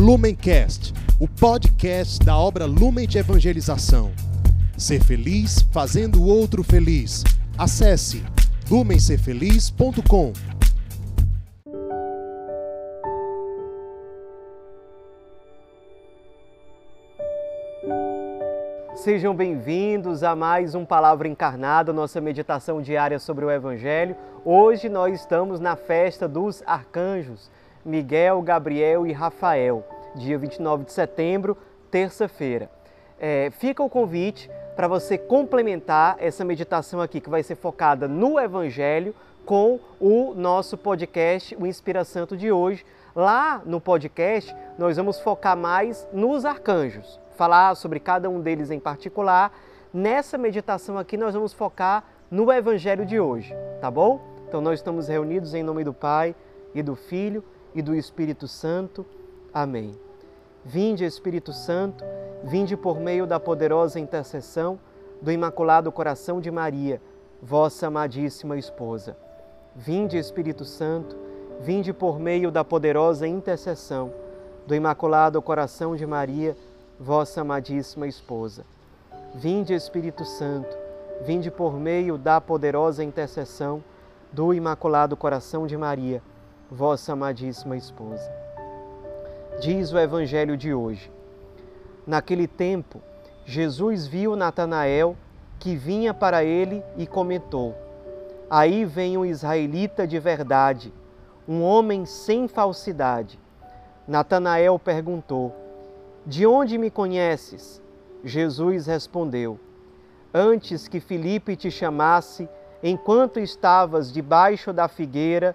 Lumencast, o podcast da obra Lumen de Evangelização. Ser feliz fazendo o outro feliz. Acesse lumencerfeliz.com. Sejam bem-vindos a mais um Palavra Encarnada, nossa meditação diária sobre o Evangelho. Hoje nós estamos na festa dos arcanjos Miguel, Gabriel e Rafael, dia 29 de setembro, terça-feira. É, fica o convite para você complementar essa meditação aqui, que vai ser focada no Evangelho, com o nosso podcast, o Inspira Santo de hoje. Lá no podcast, nós vamos focar mais nos arcanjos, falar sobre cada um deles em particular. Nessa meditação aqui, nós vamos focar no Evangelho de hoje, tá bom? Então, nós estamos reunidos em nome do Pai e do Filho e do Espírito Santo. Amém. Vinde, Espírito Santo, vinde por meio da poderosa intercessão do Imaculado Coração de Maria, vossa amadíssima esposa. Vinde, Espírito Santo, vinde por meio da poderosa intercessão do Imaculado Coração de Maria, vossa amadíssima esposa. Vinde, Espírito Santo, vinde por meio da poderosa intercessão do Imaculado Coração de Maria, vossa amadíssima esposa. Diz o Evangelho de hoje. Naquele tempo, Jesus viu Natanael que vinha para ele e comentou: Aí vem um israelita de verdade, um homem sem falsidade. Natanael perguntou: De onde me conheces? Jesus respondeu: Antes que Filipe te chamasse, enquanto estavas debaixo da figueira,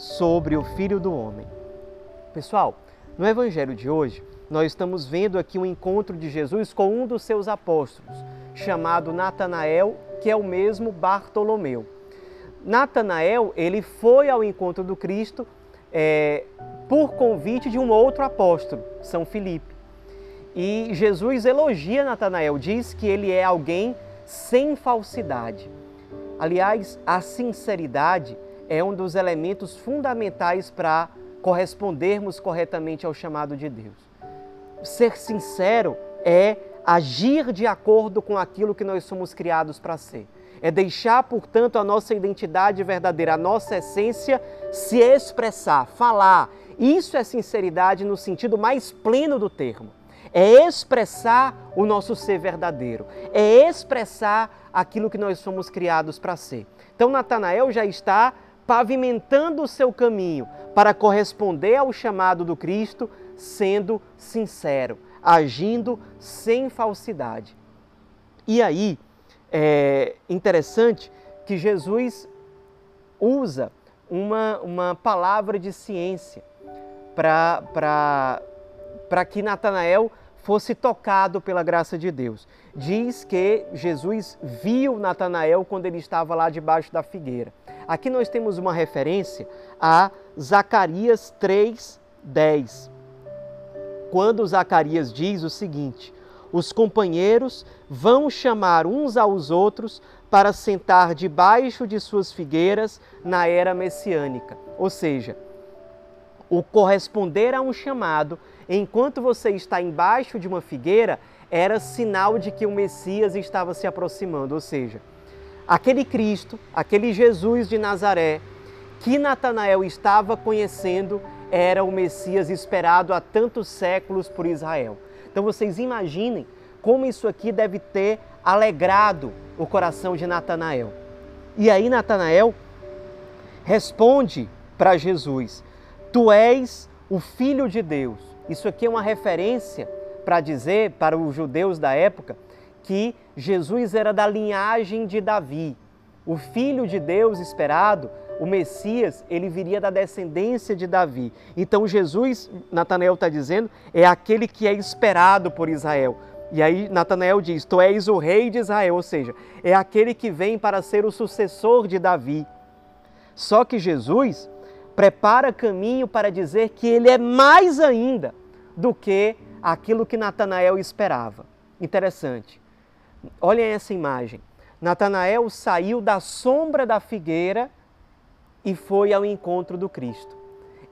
sobre o Filho do Homem. Pessoal, no Evangelho de hoje, nós estamos vendo aqui um encontro de Jesus com um dos seus apóstolos, chamado Natanael, que é o mesmo Bartolomeu. Natanael, ele foi ao encontro do Cristo é, por convite de um outro apóstolo, São Filipe. E Jesus elogia Natanael, diz que ele é alguém sem falsidade. Aliás, a sinceridade é um dos elementos fundamentais para correspondermos corretamente ao chamado de Deus. Ser sincero é agir de acordo com aquilo que nós somos criados para ser. É deixar, portanto, a nossa identidade verdadeira, a nossa essência se expressar, falar. Isso é sinceridade no sentido mais pleno do termo. É expressar o nosso ser verdadeiro, é expressar aquilo que nós somos criados para ser. Então, Natanael já está pavimentando o seu caminho para corresponder ao chamado do Cristo, sendo sincero, agindo sem falsidade. E aí, é interessante que Jesus usa uma, uma palavra de ciência para que Natanael fosse tocado pela graça de Deus. Diz que Jesus viu Natanael quando ele estava lá debaixo da figueira. Aqui nós temos uma referência a Zacarias 3:10. Quando Zacarias diz o seguinte: Os companheiros vão chamar uns aos outros para sentar debaixo de suas figueiras na era messiânica. Ou seja, o corresponder a um chamado enquanto você está embaixo de uma figueira era sinal de que o Messias estava se aproximando, ou seja, aquele Cristo, aquele Jesus de Nazaré, que Natanael estava conhecendo, era o Messias esperado há tantos séculos por Israel. Então vocês imaginem como isso aqui deve ter alegrado o coração de Natanael. E aí Natanael responde para Jesus: Tu és o filho de Deus. Isso aqui é uma referência para dizer para os judeus da época que Jesus era da linhagem de Davi, o filho de Deus esperado, o Messias, ele viria da descendência de Davi. Então Jesus, Natanael está dizendo, é aquele que é esperado por Israel. E aí Natanael diz: Tu és o rei de Israel, ou seja, é aquele que vem para ser o sucessor de Davi. Só que Jesus prepara caminho para dizer que ele é mais ainda do que aquilo que Natanael esperava. Interessante. Olhem essa imagem. Natanael saiu da sombra da figueira e foi ao encontro do Cristo.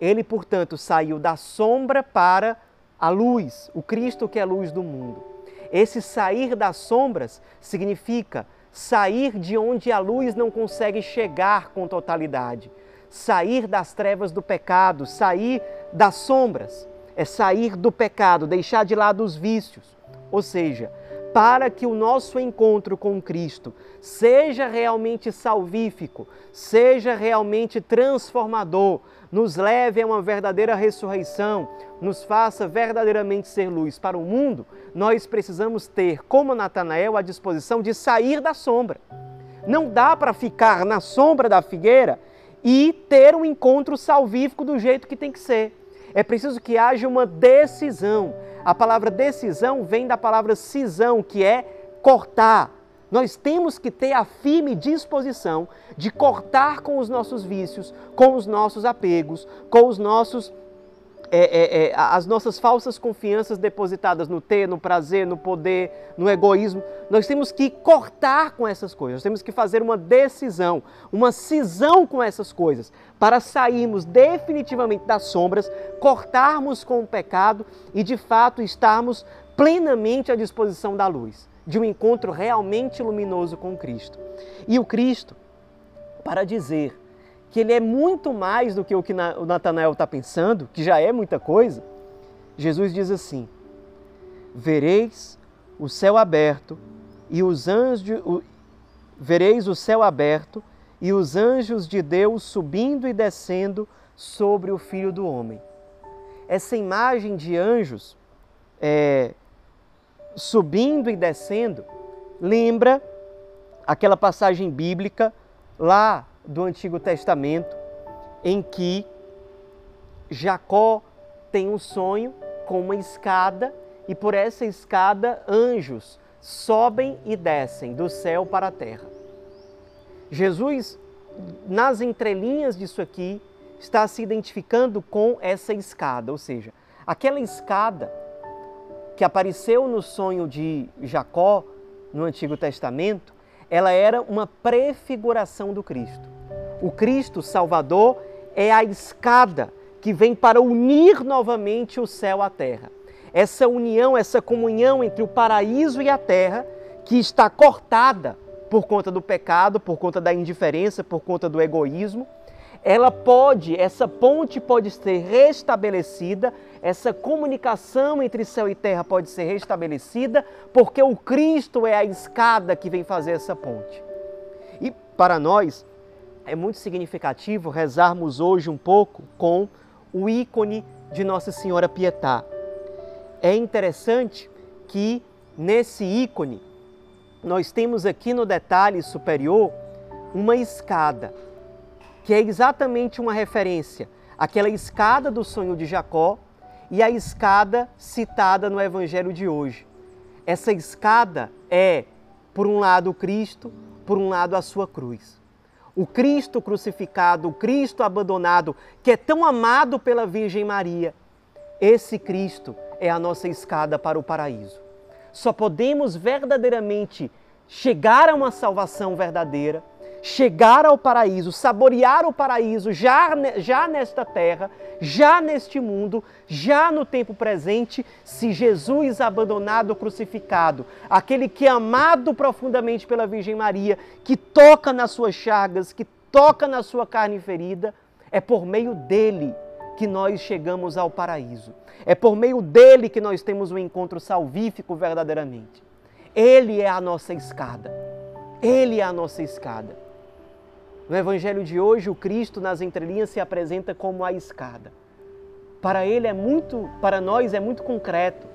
Ele, portanto, saiu da sombra para a luz, o Cristo que é a luz do mundo. Esse sair das sombras significa sair de onde a luz não consegue chegar com totalidade, sair das trevas do pecado, sair das sombras, é sair do pecado, deixar de lado os vícios. Ou seja, para que o nosso encontro com Cristo seja realmente salvífico, seja realmente transformador, nos leve a uma verdadeira ressurreição, nos faça verdadeiramente ser luz para o mundo, nós precisamos ter, como Natanael, a disposição de sair da sombra. Não dá para ficar na sombra da figueira e ter um encontro salvífico do jeito que tem que ser. É preciso que haja uma decisão. A palavra decisão vem da palavra cisão, que é cortar. Nós temos que ter a firme disposição de cortar com os nossos vícios, com os nossos apegos, com os nossos é, é, é, as nossas falsas confianças depositadas no ter, no prazer, no poder, no egoísmo. Nós temos que cortar com essas coisas, nós temos que fazer uma decisão, uma cisão com essas coisas, para sairmos definitivamente das sombras, cortarmos com o pecado e de fato estarmos plenamente à disposição da luz, de um encontro realmente luminoso com Cristo. E o Cristo, para dizer que ele é muito mais do que o que o Natanael está pensando, que já é muita coisa, Jesus diz assim: Vereis o céu aberto e os anjos o, vereis o céu aberto e os anjos de Deus subindo e descendo sobre o Filho do Homem. Essa imagem de anjos é, subindo e descendo lembra aquela passagem bíblica lá do Antigo Testamento em que Jacó tem um sonho com uma escada e por essa escada anjos sobem e descem do céu para a terra. Jesus, nas entrelinhas disso aqui, está se identificando com essa escada, ou seja, aquela escada que apareceu no sonho de Jacó no Antigo Testamento, ela era uma prefiguração do Cristo. O Cristo Salvador é a escada que vem para unir novamente o céu à terra. Essa união, essa comunhão entre o paraíso e a terra, que está cortada por conta do pecado, por conta da indiferença, por conta do egoísmo, ela pode, essa ponte pode ser restabelecida, essa comunicação entre céu e terra pode ser restabelecida, porque o Cristo é a escada que vem fazer essa ponte. E para nós, é muito significativo rezarmos hoje um pouco com o ícone de Nossa Senhora Pietá. É interessante que nesse ícone nós temos aqui no detalhe superior uma escada, que é exatamente uma referência àquela escada do sonho de Jacó e a escada citada no evangelho de hoje. Essa escada é, por um lado, Cristo, por um lado, a sua cruz o Cristo crucificado, o Cristo abandonado, que é tão amado pela Virgem Maria. Esse Cristo é a nossa escada para o paraíso. Só podemos verdadeiramente chegar a uma salvação verdadeira chegar ao paraíso, saborear o paraíso já, já nesta terra, já neste mundo, já no tempo presente, se Jesus abandonado, crucificado, aquele que é amado profundamente pela Virgem Maria, que toca nas suas chagas, que toca na sua carne ferida, é por meio dele que nós chegamos ao paraíso. É por meio dele que nós temos um encontro salvífico verdadeiramente. Ele é a nossa escada. Ele é a nossa escada. No evangelho de hoje, o Cristo nas entrelinhas se apresenta como a escada. Para ele é muito, para nós é muito concreto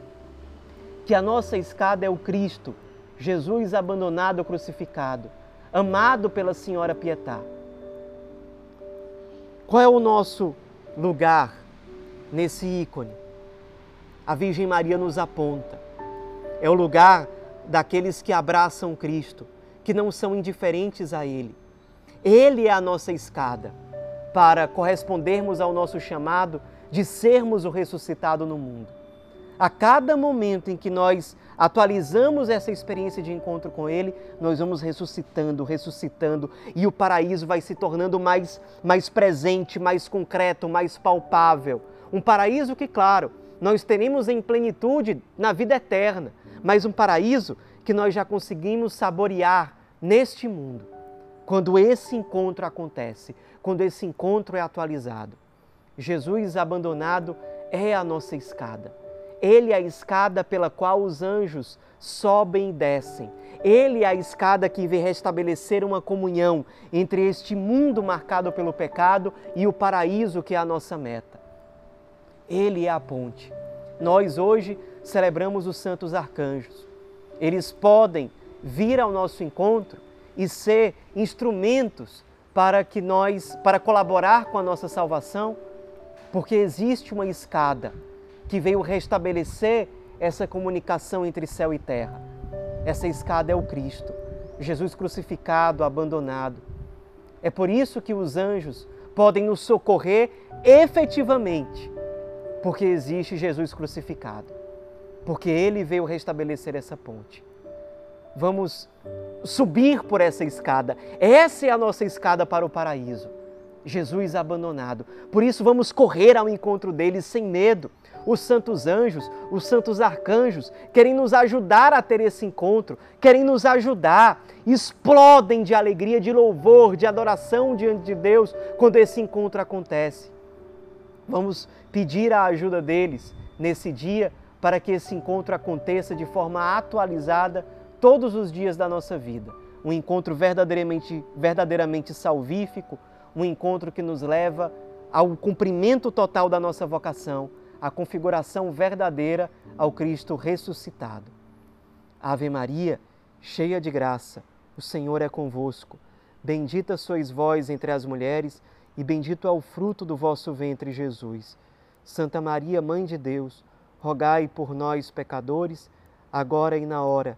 que a nossa escada é o Cristo, Jesus abandonado crucificado, amado pela Senhora Pietá. Qual é o nosso lugar nesse ícone? A Virgem Maria nos aponta. É o lugar daqueles que abraçam Cristo, que não são indiferentes a Ele. Ele é a nossa escada para correspondermos ao nosso chamado de sermos o ressuscitado no mundo. A cada momento em que nós atualizamos essa experiência de encontro com Ele, nós vamos ressuscitando, ressuscitando, e o paraíso vai se tornando mais, mais presente, mais concreto, mais palpável. Um paraíso que, claro, nós teremos em plenitude na vida eterna, mas um paraíso que nós já conseguimos saborear neste mundo, quando esse encontro acontece, quando esse encontro é atualizado. Jesus abandonado é a nossa escada. Ele é a escada pela qual os anjos sobem e descem. Ele é a escada que vem restabelecer uma comunhão entre este mundo marcado pelo pecado e o paraíso que é a nossa meta. Ele é a ponte. Nós hoje celebramos os santos arcanjos. Eles podem vir ao nosso encontro e ser instrumentos para que nós, para colaborar com a nossa salvação, porque existe uma escada que veio restabelecer essa comunicação entre céu e terra. Essa escada é o Cristo, Jesus crucificado, abandonado. É por isso que os anjos podem nos socorrer efetivamente, porque existe Jesus crucificado, porque ele veio restabelecer essa ponte. Vamos subir por essa escada. Essa é a nossa escada para o paraíso. Jesus abandonado. Por isso vamos correr ao encontro dele sem medo. Os santos anjos, os santos arcanjos querem nos ajudar a ter esse encontro, querem nos ajudar, explodem de alegria, de louvor, de adoração diante de Deus quando esse encontro acontece. Vamos pedir a ajuda deles nesse dia para que esse encontro aconteça de forma atualizada todos os dias da nossa vida. Um encontro verdadeiramente, verdadeiramente salvífico, um encontro que nos leva ao cumprimento total da nossa vocação, à configuração verdadeira ao Cristo ressuscitado. Ave Maria, cheia de graça, o Senhor é convosco. Bendita sois vós entre as mulheres, e bendito é o fruto do vosso ventre, Jesus. Santa Maria, Mãe de Deus, rogai por nós, pecadores, agora e na hora